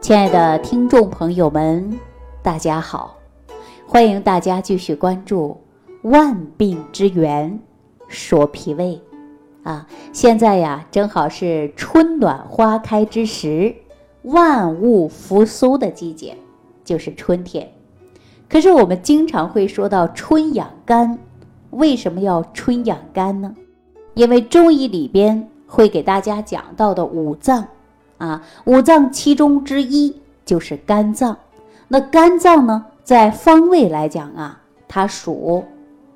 亲爱的听众朋友们，大家好！欢迎大家继续关注《万病之源说脾胃》啊！现在呀，正好是春暖花开之时，万物复苏的季节，就是春天。可是我们经常会说到春养肝，为什么要春养肝呢？因为中医里边会给大家讲到的五脏。啊，五脏其中之一就是肝脏。那肝脏呢，在方位来讲啊，它属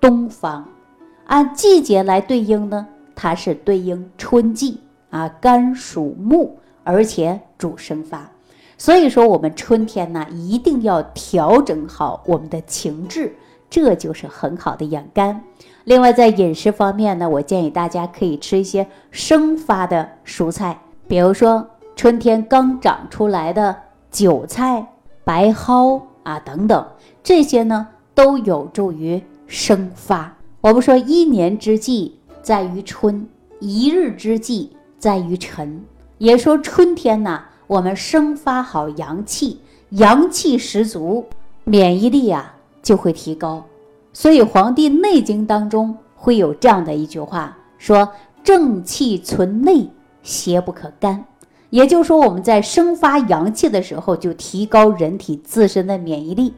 东方；按季节来对应呢，它是对应春季啊。肝属木，而且主生发，所以说我们春天呢，一定要调整好我们的情志，这就是很好的养肝。另外，在饮食方面呢，我建议大家可以吃一些生发的蔬菜，比如说。春天刚长出来的韭菜、白蒿啊等等，这些呢都有助于生发。我们说一年之计在于春，一日之计在于晨。也说春天呢，我们生发好阳气，阳气十足，免疫力啊就会提高。所以《黄帝内经》当中会有这样的一句话，说：“正气存内，邪不可干。”也就是说，我们在生发阳气的时候，就提高人体自身的免疫力。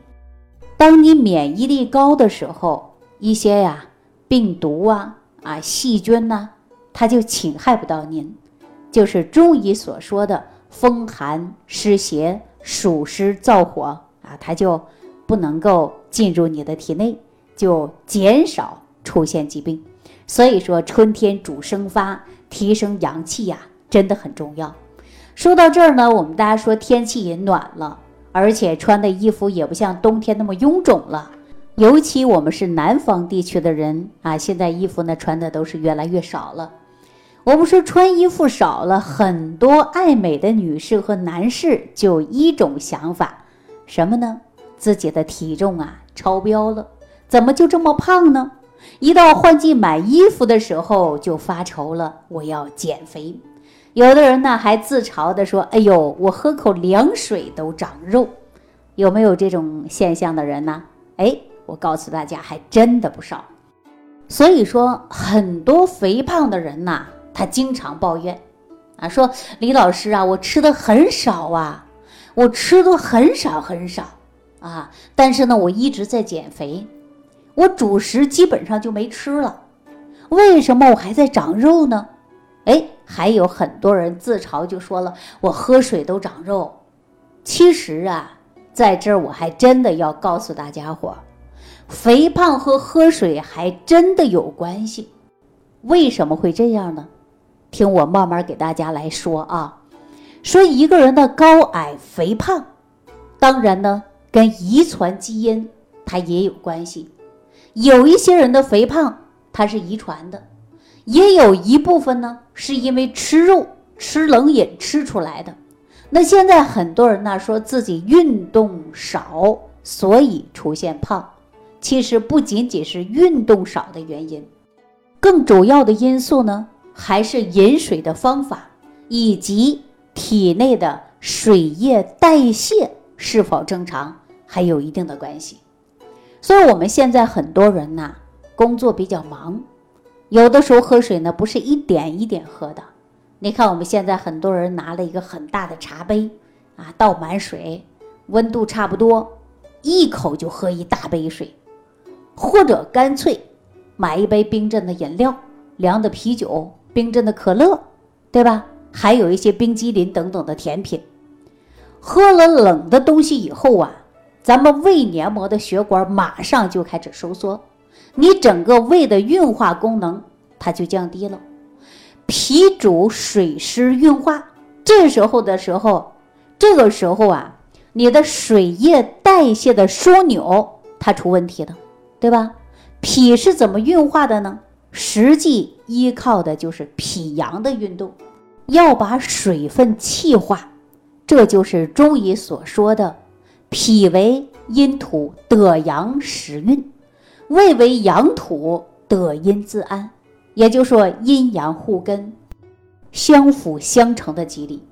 当你免疫力高的时候，一些呀病毒啊啊细菌呐，它就侵害不到您。就是中医所说的风寒湿邪、暑湿燥火啊，它就不能够进入你的体内，就减少出现疾病。所以说，春天主生发，提升阳气呀，真的很重要。说到这儿呢，我们大家说天气也暖了，而且穿的衣服也不像冬天那么臃肿了。尤其我们是南方地区的人啊，现在衣服呢穿的都是越来越少了。我们说穿衣服少了，很多爱美的女士和男士就一种想法，什么呢？自己的体重啊超标了，怎么就这么胖呢？一到换季买衣服的时候就发愁了，我要减肥。有的人呢还自嘲的说：“哎呦，我喝口凉水都长肉。”有没有这种现象的人呢？哎，我告诉大家，还真的不少。所以说，很多肥胖的人呐，他经常抱怨啊，说：“李老师啊，我吃的很少啊，我吃的很少很少啊，但是呢，我一直在减肥，我主食基本上就没吃了，为什么我还在长肉呢？”哎。还有很多人自嘲就说了：“我喝水都长肉。”其实啊，在这儿我还真的要告诉大家伙，肥胖和喝水还真的有关系。为什么会这样呢？听我慢慢给大家来说啊。说一个人的高矮肥胖，当然呢跟遗传基因它也有关系。有一些人的肥胖它是遗传的。也有一部分呢，是因为吃肉、吃冷饮吃出来的。那现在很多人呢，说自己运动少，所以出现胖。其实不仅仅是运动少的原因，更主要的因素呢，还是饮水的方法以及体内的水液代谢是否正常，还有一定的关系。所以，我们现在很多人呐，工作比较忙。有的时候喝水呢，不是一点一点喝的。你看我们现在很多人拿了一个很大的茶杯，啊，倒满水，温度差不多，一口就喝一大杯水，或者干脆买一杯冰镇的饮料、凉的啤酒、冰镇的可乐，对吧？还有一些冰激凌等等的甜品。喝了冷的东西以后啊，咱们胃黏膜的血管马上就开始收缩。你整个胃的运化功能它就降低了，脾主水湿运化，这时候的时候，这个时候啊，你的水液代谢的枢纽它出问题了，对吧？脾是怎么运化的呢？实际依靠的就是脾阳的运动，要把水分气化，这就是中医所说的脾为阴土，得阳始运。胃为阳土，得阴自安，也就是说阴阳互根、相辅相成的机理。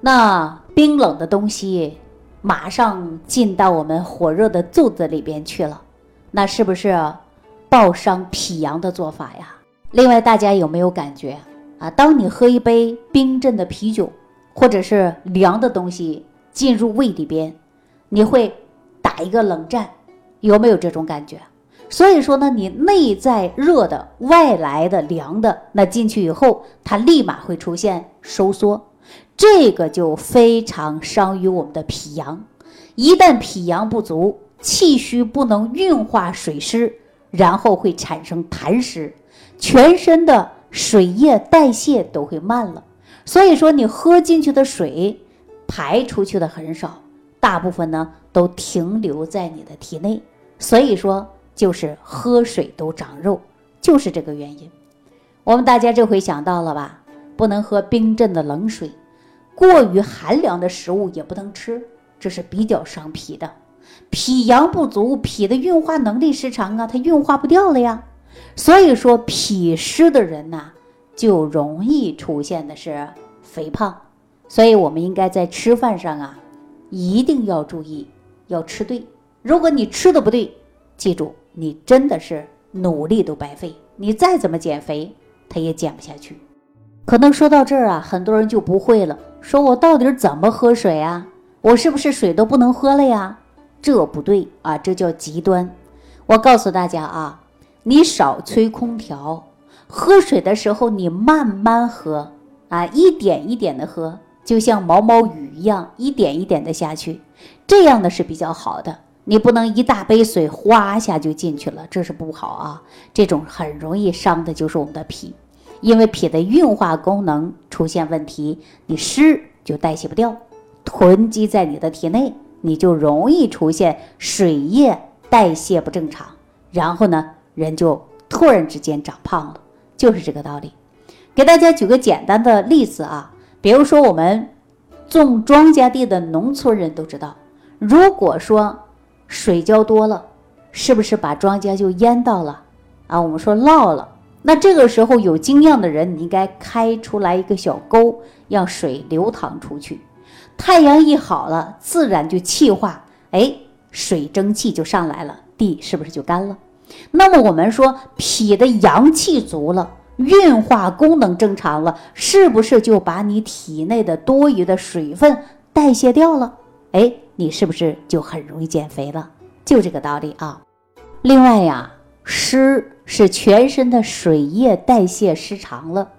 那冰冷的东西马上进到我们火热的肚子里边去了，那是不是暴伤脾阳的做法呀？另外，大家有没有感觉啊？当你喝一杯冰镇的啤酒，或者是凉的东西进入胃里边，你会打一个冷战，有没有这种感觉？所以说呢，你内在热的，外来的凉的，那进去以后，它立马会出现收缩。这个就非常伤于我们的脾阳，一旦脾阳不足，气虚不能运化水湿，然后会产生痰湿，全身的水液代谢都会慢了。所以说，你喝进去的水排出去的很少，大部分呢都停留在你的体内。所以说，就是喝水都长肉，就是这个原因。我们大家这回想到了吧？不能喝冰镇的冷水。过于寒凉的食物也不能吃，这是比较伤脾的。脾阳不足，脾的运化能力失常啊，它运化不掉了呀。所以说，脾湿的人呐，就容易出现的是肥胖。所以我们应该在吃饭上啊，一定要注意，要吃对。如果你吃的不对，记住，你真的是努力都白费。你再怎么减肥，它也减不下去。可能说到这儿啊，很多人就不会了。说我到底怎么喝水啊？我是不是水都不能喝了呀？这不对啊，这叫极端。我告诉大家啊，你少吹空调，喝水的时候你慢慢喝啊，一点一点的喝，就像毛毛雨一样，一点一点的下去，这样的是比较好的。你不能一大杯水哗下就进去了，这是不好啊。这种很容易伤的就是我们的脾。因为脾的运化功能出现问题，你湿就代谢不掉，囤积在你的体内，你就容易出现水液代谢不正常，然后呢，人就突然之间长胖了，就是这个道理。给大家举个简单的例子啊，比如说我们种庄稼地的农村人都知道，如果说水浇多了，是不是把庄稼就淹到了啊？我们说涝了。那这个时候有经验的人，你应该开出来一个小沟，让水流淌出去。太阳一好了，自然就气化，哎，水蒸气就上来了，地是不是就干了？那么我们说脾的阳气足了，运化功能正常了，是不是就把你体内的多余的水分代谢掉了？哎，你是不是就很容易减肥了？就这个道理啊。另外呀。湿是全身的水液代谢失常了，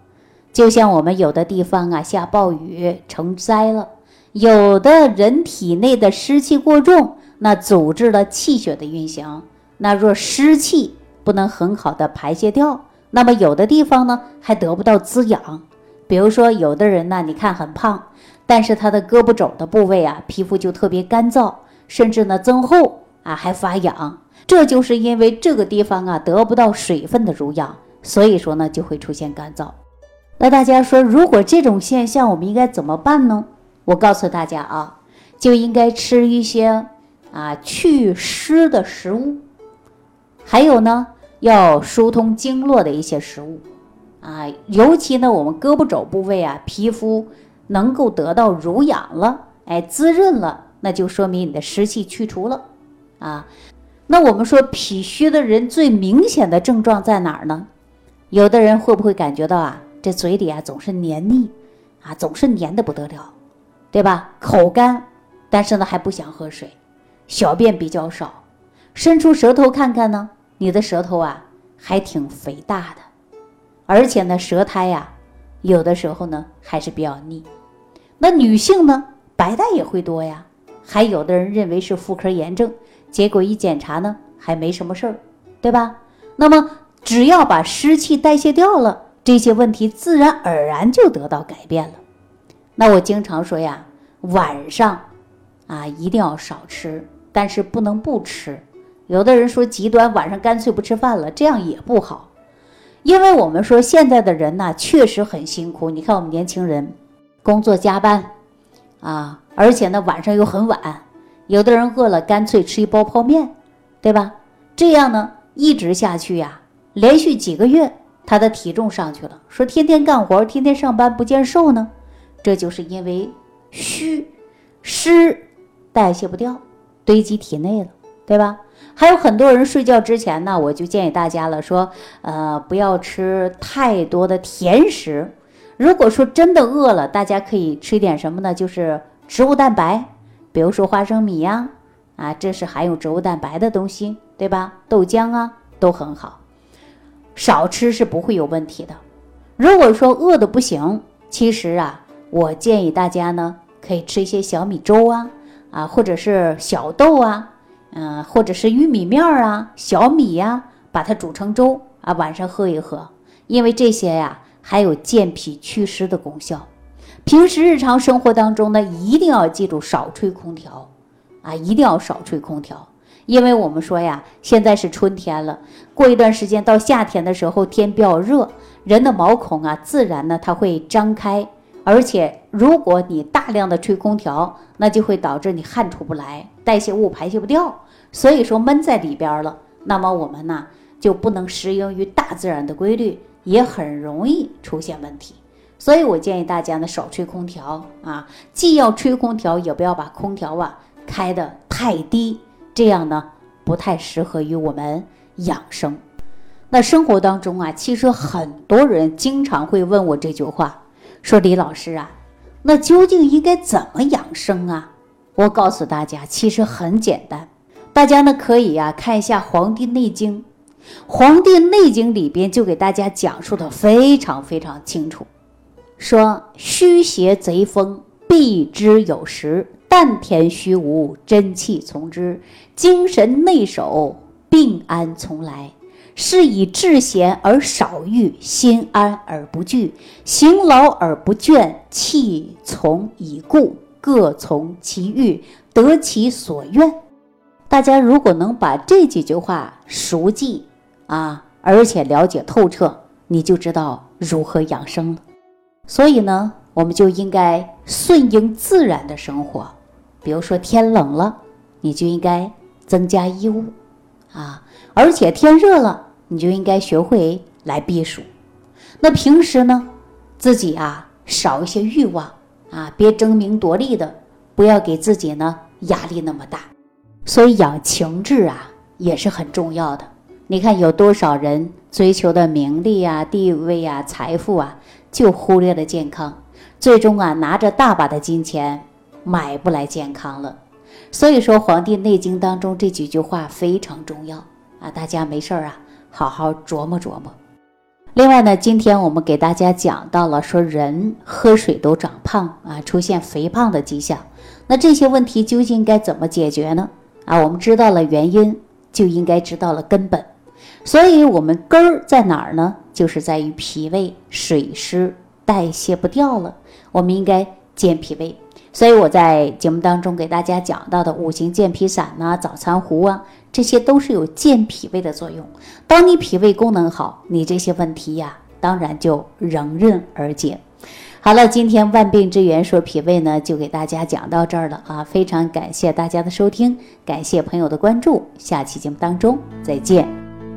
就像我们有的地方啊下暴雨成灾了，有的人体内的湿气过重，那阻滞了气血的运行。那若湿气不能很好的排泄掉，那么有的地方呢还得不到滋养。比如说有的人呢，你看很胖，但是他的胳膊肘的部位啊皮肤就特别干燥，甚至呢增厚啊还发痒。这就是因为这个地方啊得不到水分的濡养，所以说呢就会出现干燥。那大家说，如果这种现象，我们应该怎么办呢？我告诉大家啊，就应该吃一些啊祛湿的食物，还有呢要疏通经络的一些食物啊，尤其呢我们胳膊肘部位啊皮肤能够得到濡养了，哎滋润了，那就说明你的湿气去除了啊。那我们说脾虚的人最明显的症状在哪儿呢？有的人会不会感觉到啊，这嘴里啊总是黏腻，啊总是黏的不得了，对吧？口干，但是呢还不想喝水，小便比较少，伸出舌头看看呢，你的舌头啊还挺肥大的，而且呢舌苔呀有的时候呢还是比较腻。那女性呢白带也会多呀，还有的人认为是妇科炎症。结果一检查呢，还没什么事儿，对吧？那么只要把湿气代谢掉了，这些问题自然而然就得到改变了。那我经常说呀，晚上啊一定要少吃，但是不能不吃。有的人说极端，晚上干脆不吃饭了，这样也不好。因为我们说现在的人呢，确实很辛苦。你看我们年轻人工作加班啊，而且呢晚上又很晚。有的人饿了，干脆吃一包泡面，对吧？这样呢，一直下去呀，连续几个月，他的体重上去了。说天天干活，天天上班，不见瘦呢，这就是因为虚，湿代谢不掉，堆积体内了，对吧？还有很多人睡觉之前呢，我就建议大家了，说，呃，不要吃太多的甜食。如果说真的饿了，大家可以吃点什么呢？就是植物蛋白，比如说花生米呀，啊，这是含有植物蛋白的东西，对吧？豆浆啊，都很好。少吃是不会有问题的。如果说饿的不行，其实啊，我建议大家呢，可以吃一些小米粥啊，啊，或者是小豆啊。嗯，或者是玉米面儿啊、小米呀，把它煮成粥啊，晚上喝一喝，因为这些呀还有健脾祛湿的功效。平时日常生活当中呢，一定要记住少吹空调啊，一定要少吹空调，因为我们说呀，现在是春天了，过一段时间到夏天的时候，天比较热，人的毛孔啊，自然呢它会张开。而且，如果你大量的吹空调，那就会导致你汗出不来，代谢物排泄不掉，所以说闷在里边了。那么我们呢就不能适应于大自然的规律，也很容易出现问题。所以我建议大家呢少吹空调啊，既要吹空调，也不要把空调啊开的太低，这样呢不太适合于我们养生。那生活当中啊，其实很多人经常会问我这句话。说李老师啊，那究竟应该怎么养生啊？我告诉大家，其实很简单。大家呢可以呀看一下《黄帝内经》，《黄帝内经》里边就给大家讲述的非常非常清楚，说虚邪贼风，避之有时；丹田虚无，真气从之；精神内守，病安从来。是以治闲而少欲，心安而不惧，行劳而不倦，气从已固，各从其欲，得其所愿。大家如果能把这几句话熟记啊，而且了解透彻，你就知道如何养生了。所以呢，我们就应该顺应自然的生活。比如说天冷了，你就应该增加衣物啊，而且天热了。你就应该学会来避暑。那平时呢，自己啊少一些欲望啊，别争名夺利的，不要给自己呢压力那么大。所以养情志啊也是很重要的。你看有多少人追求的名利啊、地位啊、财富啊，就忽略了健康，最终啊拿着大把的金钱买不来健康了。所以说，《黄帝内经》当中这几句话非常重要啊，大家没事儿啊。好好琢磨琢磨。另外呢，今天我们给大家讲到了，说人喝水都长胖啊，出现肥胖的迹象。那这些问题究竟该怎么解决呢？啊，我们知道了原因，就应该知道了根本。所以，我们根儿在哪儿呢？就是在于脾胃水湿代谢不掉了。我们应该健脾胃。所以我在节目当中给大家讲到的五行健脾散呐、早餐壶啊。这些都是有健脾胃的作用。当你脾胃功能好，你这些问题呀，当然就迎刃而解。好了，今天万病之源说脾胃呢，就给大家讲到这儿了啊！非常感谢大家的收听，感谢朋友的关注，下期节目当中再见。